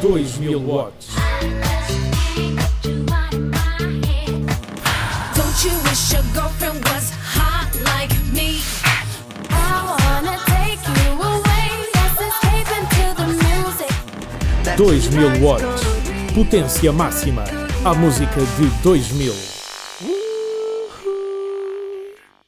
2000 watts. Don't you wish your girlfriend was hot like me? I wanna take you away. Let's escape into the music. 2000 watts. Potência máxima. A música de 2000.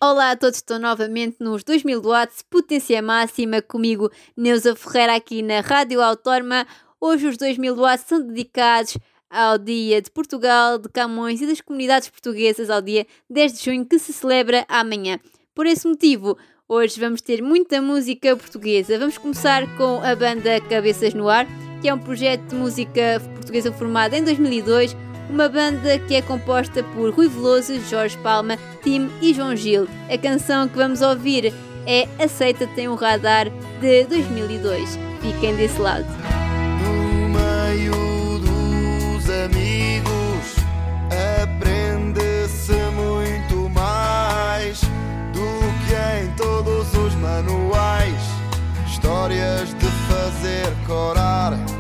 Olá a todos, estou novamente nos 2000 watts, potência máxima, comigo Neuza Ferreira aqui na Rádio Autónoma. Hoje os 2000 watts são dedicados ao Dia de Portugal, de Camões e das comunidades portuguesas, ao dia 10 de junho, que se celebra amanhã. Por esse motivo, hoje vamos ter muita música portuguesa. Vamos começar com a banda Cabeças no Ar, que é um projeto de música portuguesa formado em 2002 uma banda que é composta por Rui Veloso, Jorge Palma, Tim e João Gil. A canção que vamos ouvir é Aceita Tem um Radar de 2002. Fiquem desse lado. decorar.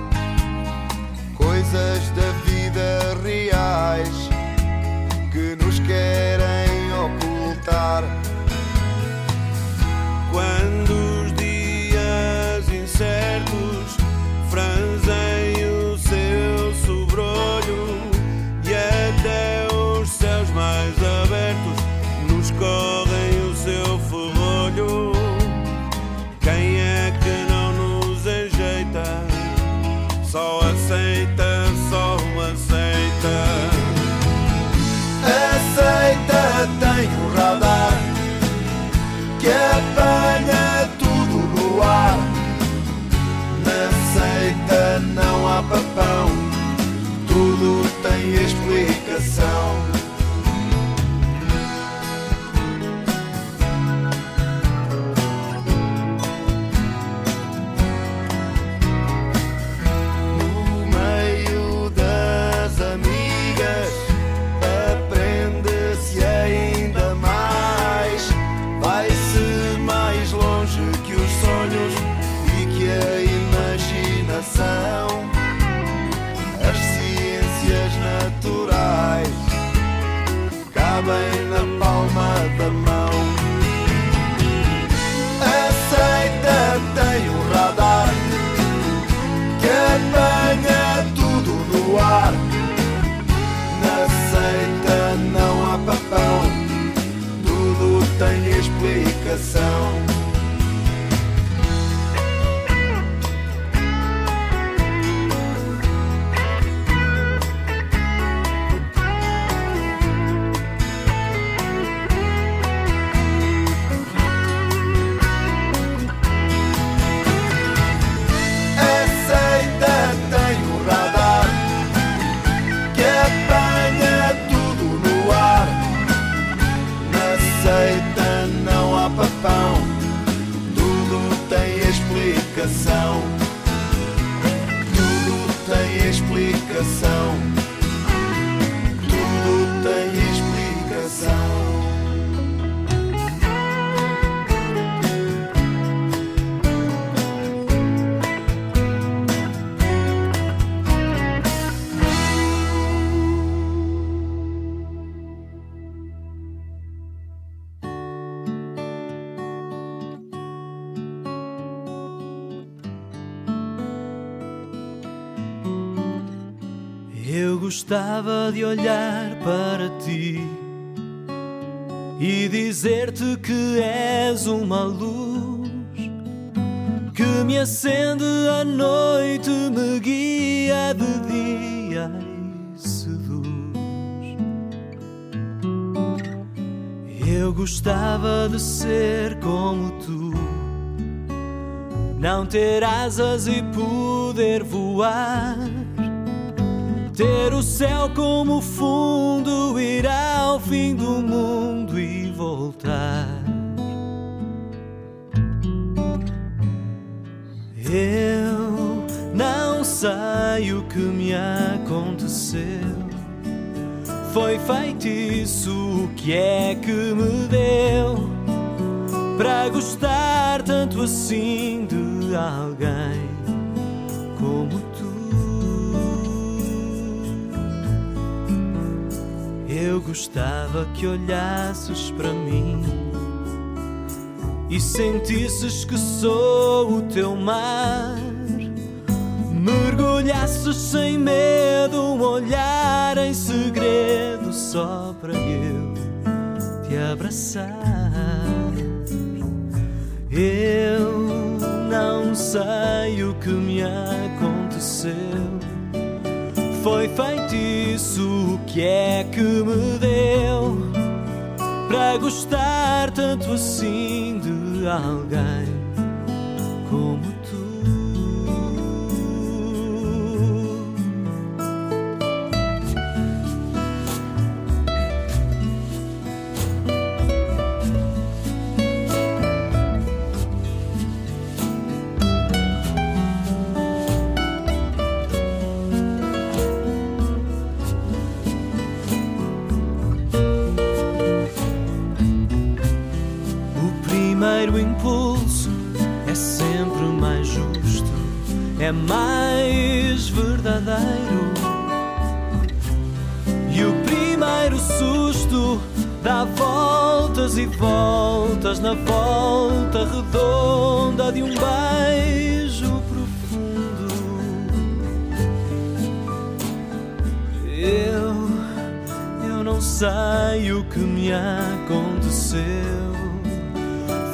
Gostava de olhar para ti e dizer-te que és uma luz que me acende à noite, me guia de dia e seduz. Eu gostava de ser como tu, não ter asas e poder voar. Ter o céu como fundo, ir ao fim do mundo e voltar. Eu não sei o que me aconteceu. Foi feitiço, o que é que me deu para gostar tanto assim de alguém Eu gostava que olhasses para mim e sentisses que sou o teu mar. Mergulhasses sem medo, um olhar em segredo só para eu te abraçar. Eu não sei o que me aconteceu. Foi feitiço, o que é que me deu para gostar tanto assim de alguém primeiro impulso é sempre mais justo, é mais verdadeiro. E o primeiro susto dá voltas e voltas na volta redonda de um beijo profundo. Eu, eu não sei o que me aconteceu.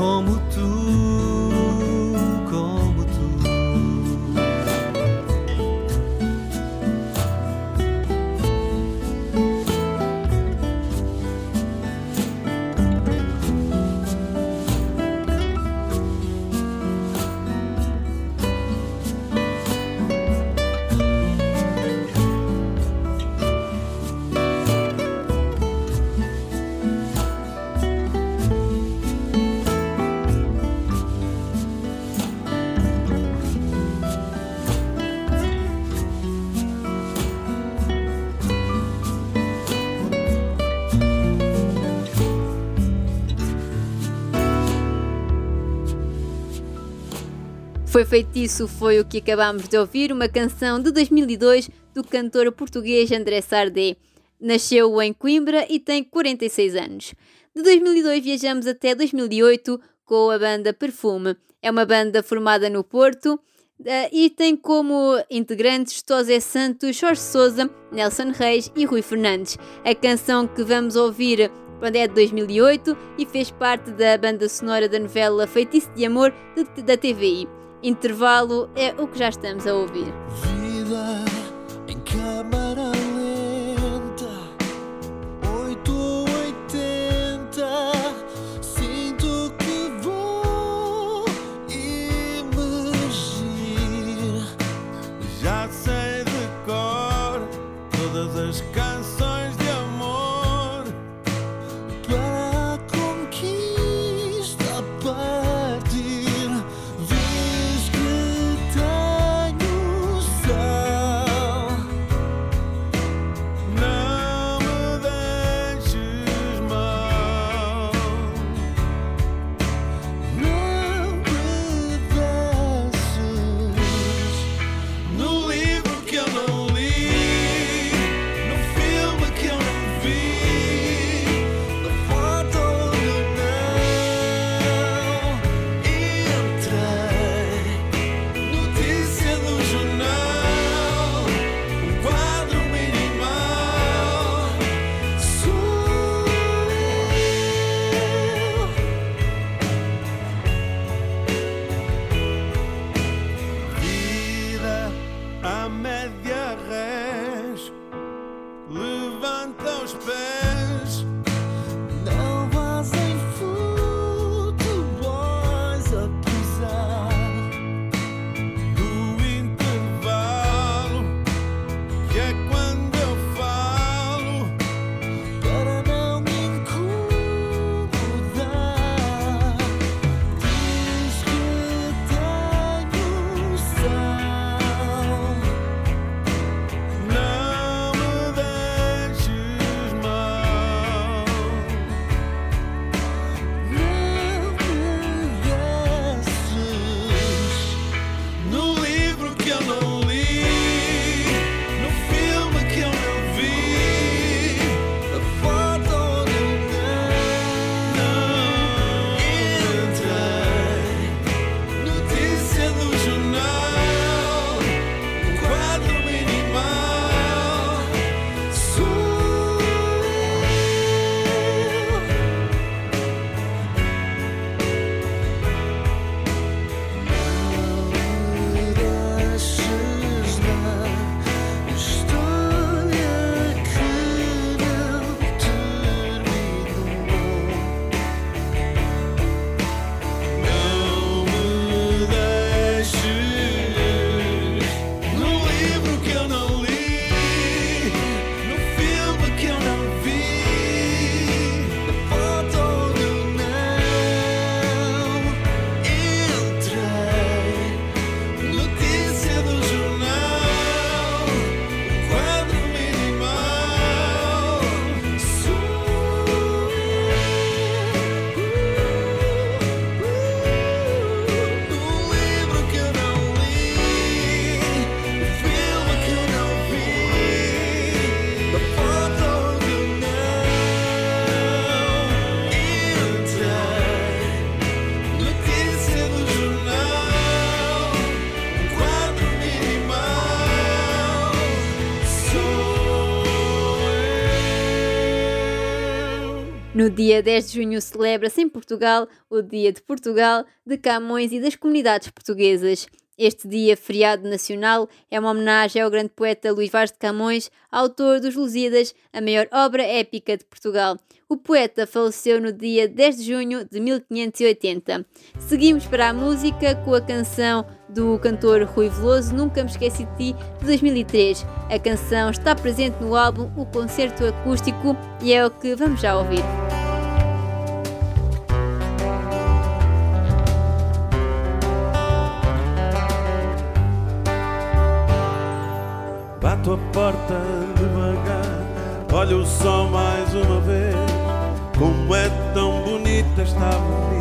como Foi feitiço, foi o que acabámos de ouvir, uma canção de 2002 do cantor português André Sardé. Nasceu em Coimbra e tem 46 anos. De 2002 viajamos até 2008 com a banda Perfume. É uma banda formada no Porto eh, e tem como integrantes Tosé Santos, Jorge Souza, Nelson Reis e Rui Fernandes. A canção que vamos ouvir é de 2008 e fez parte da banda sonora da novela Feitiço de Amor da TVI. Intervalo é o que já estamos a ouvir. No dia 10 de junho celebra-se em Portugal o Dia de Portugal, de Camões e das comunidades portuguesas. Este dia feriado nacional é uma homenagem ao grande poeta Luís Vaz de Camões, autor dos Lusíadas, a maior obra épica de Portugal. O poeta faleceu no dia 10 de junho de 1580. Seguimos para a música com a canção do cantor Rui Veloso, Nunca Me Esqueci de Ti, de 2003. A canção está presente no álbum O Concerto Acústico e é o que vamos já ouvir. Bato a porta devagar, olho o sol mais uma vez. Como é tão bonita esta avenida.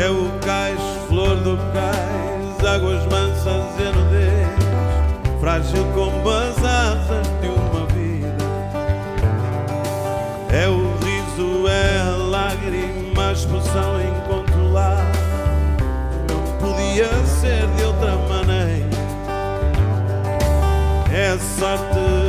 É o cais, flor do cais, águas mansas e a nudez, frágil como as asas de uma vida. É o riso, é a lágrima, a expressão incontrolável. Não podia ser de outra maneira. É sorte,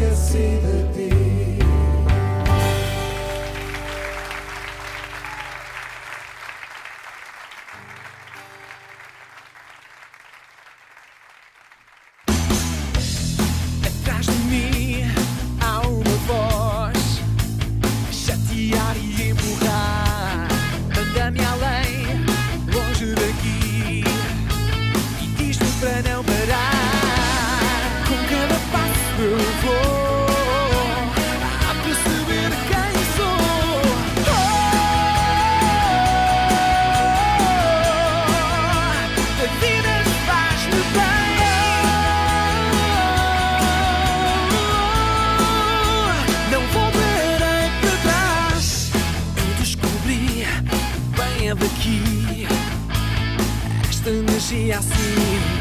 me assim.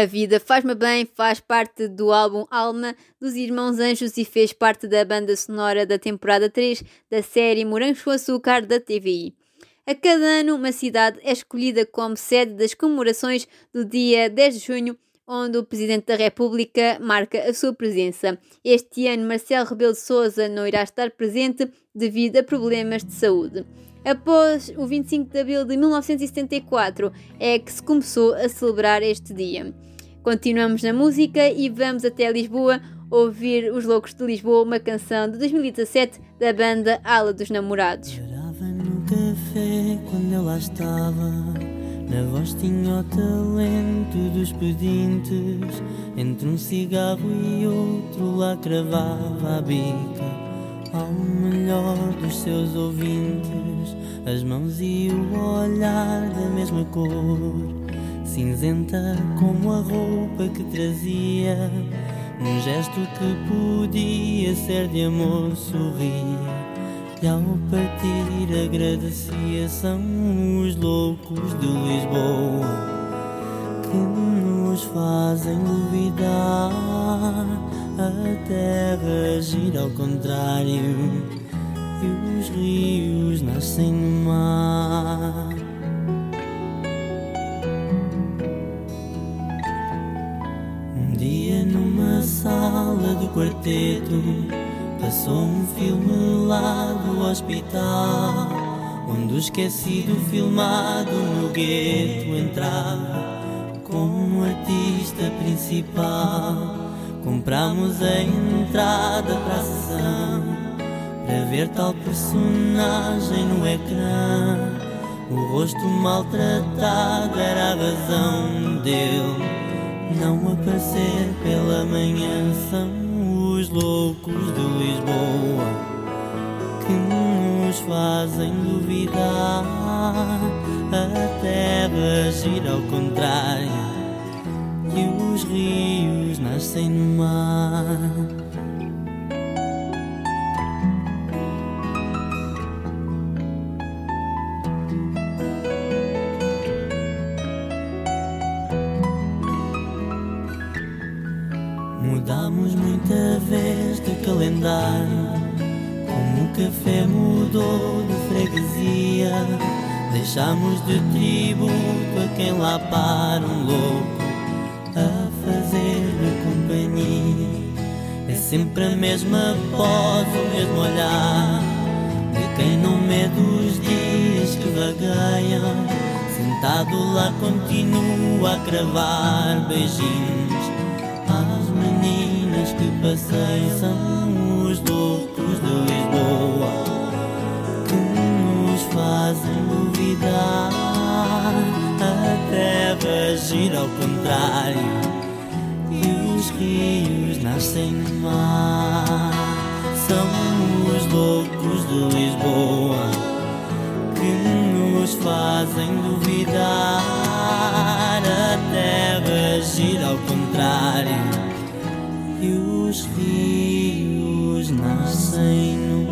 A Vida Faz-me Bem faz parte do álbum Alma dos Irmãos Anjos e fez parte da banda sonora da temporada 3 da série Morangos com Açúcar da TVI. A cada ano, uma cidade é escolhida como sede das comemorações do dia 10 de junho, onde o Presidente da República marca a sua presença. Este ano, Marcelo Rebelo de Sousa não irá estar presente devido a problemas de saúde. Após o 25 de abril de 1974 é que se começou a celebrar este dia. Continuamos na música e vamos até Lisboa ouvir Os Loucos de Lisboa, uma canção de 2017 da banda Ala dos Namorados. Parava no café quando eu lá estava. Na voz tinha o talento dos pedintes. Entre um cigarro e outro lá cravava a bica. Ao melhor dos seus ouvintes, as mãos e o olhar da mesma cor. Cinzenta como a roupa que trazia. Um gesto que podia ser de amor sorria. E ao partir agradecia São os loucos de Lisboa Que nos fazem duvidar A terra gira ao contrário E os rios nascem no mar sala do quarteto. Passou um filme lá do hospital. Onde o esquecido filmado no gueto entrava Como artista principal. Compramos a entrada para a sessão Para ver tal personagem no ecrã. O rosto maltratado era a razão dele não aparecer pela manhã são os loucos de Lisboa que nos fazem duvidar. A terra gira ao contrário e os rios nascem no mar. Café mudou de freguesia. Deixamos de tributo a quem lá para um louco A fazer-lhe companhia. É sempre a mesma pose, o mesmo olhar De quem no meio dos dias que vagueiam Sentado lá continua a cravar beijinhos as meninas que passei são os loucos de fazem duvidar. A terra gira ao contrário e os rios nascem no mar. São os loucos de Lisboa que nos fazem duvidar. A terra gira ao contrário e os rios nascem no mar.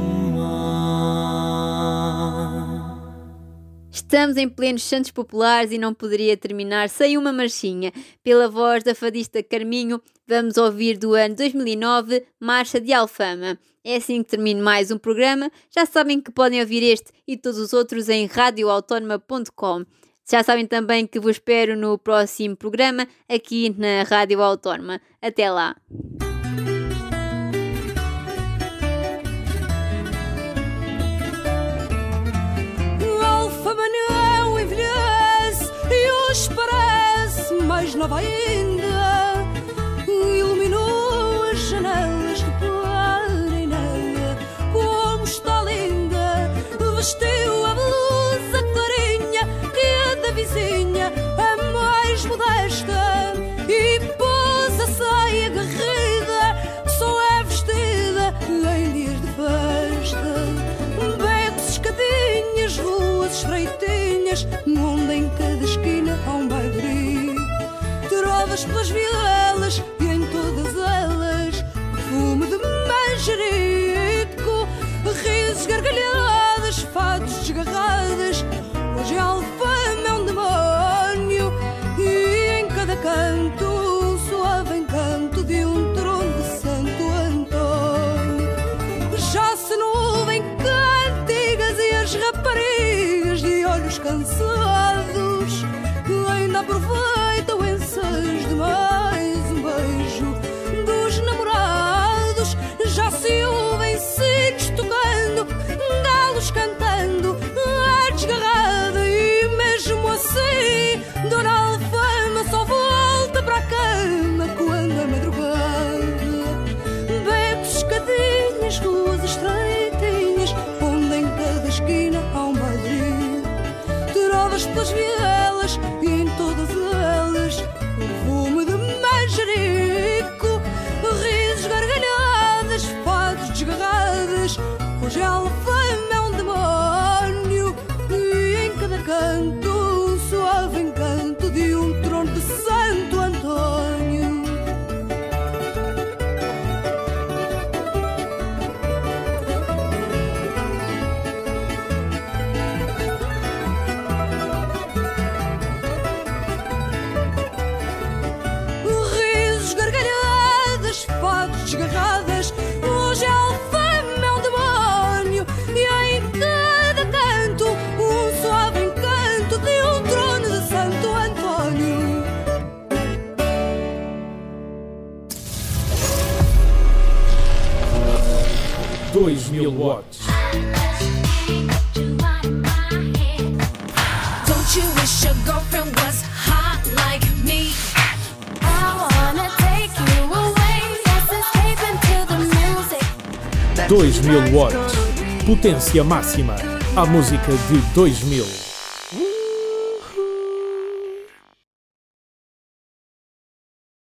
Estamos em plenos Santos Populares e não poderia terminar sem uma marchinha. Pela voz da fadista Carminho, vamos ouvir do ano 2009 Marcha de Alfama. É assim que termino mais um programa. Já sabem que podem ouvir este e todos os outros em radioautónoma.com. Já sabem também que vos espero no próximo programa aqui na Rádio Autónoma. Até lá! Mais mil watts. Don't you was hot like me? Watts. Potência máxima. A música de 2000.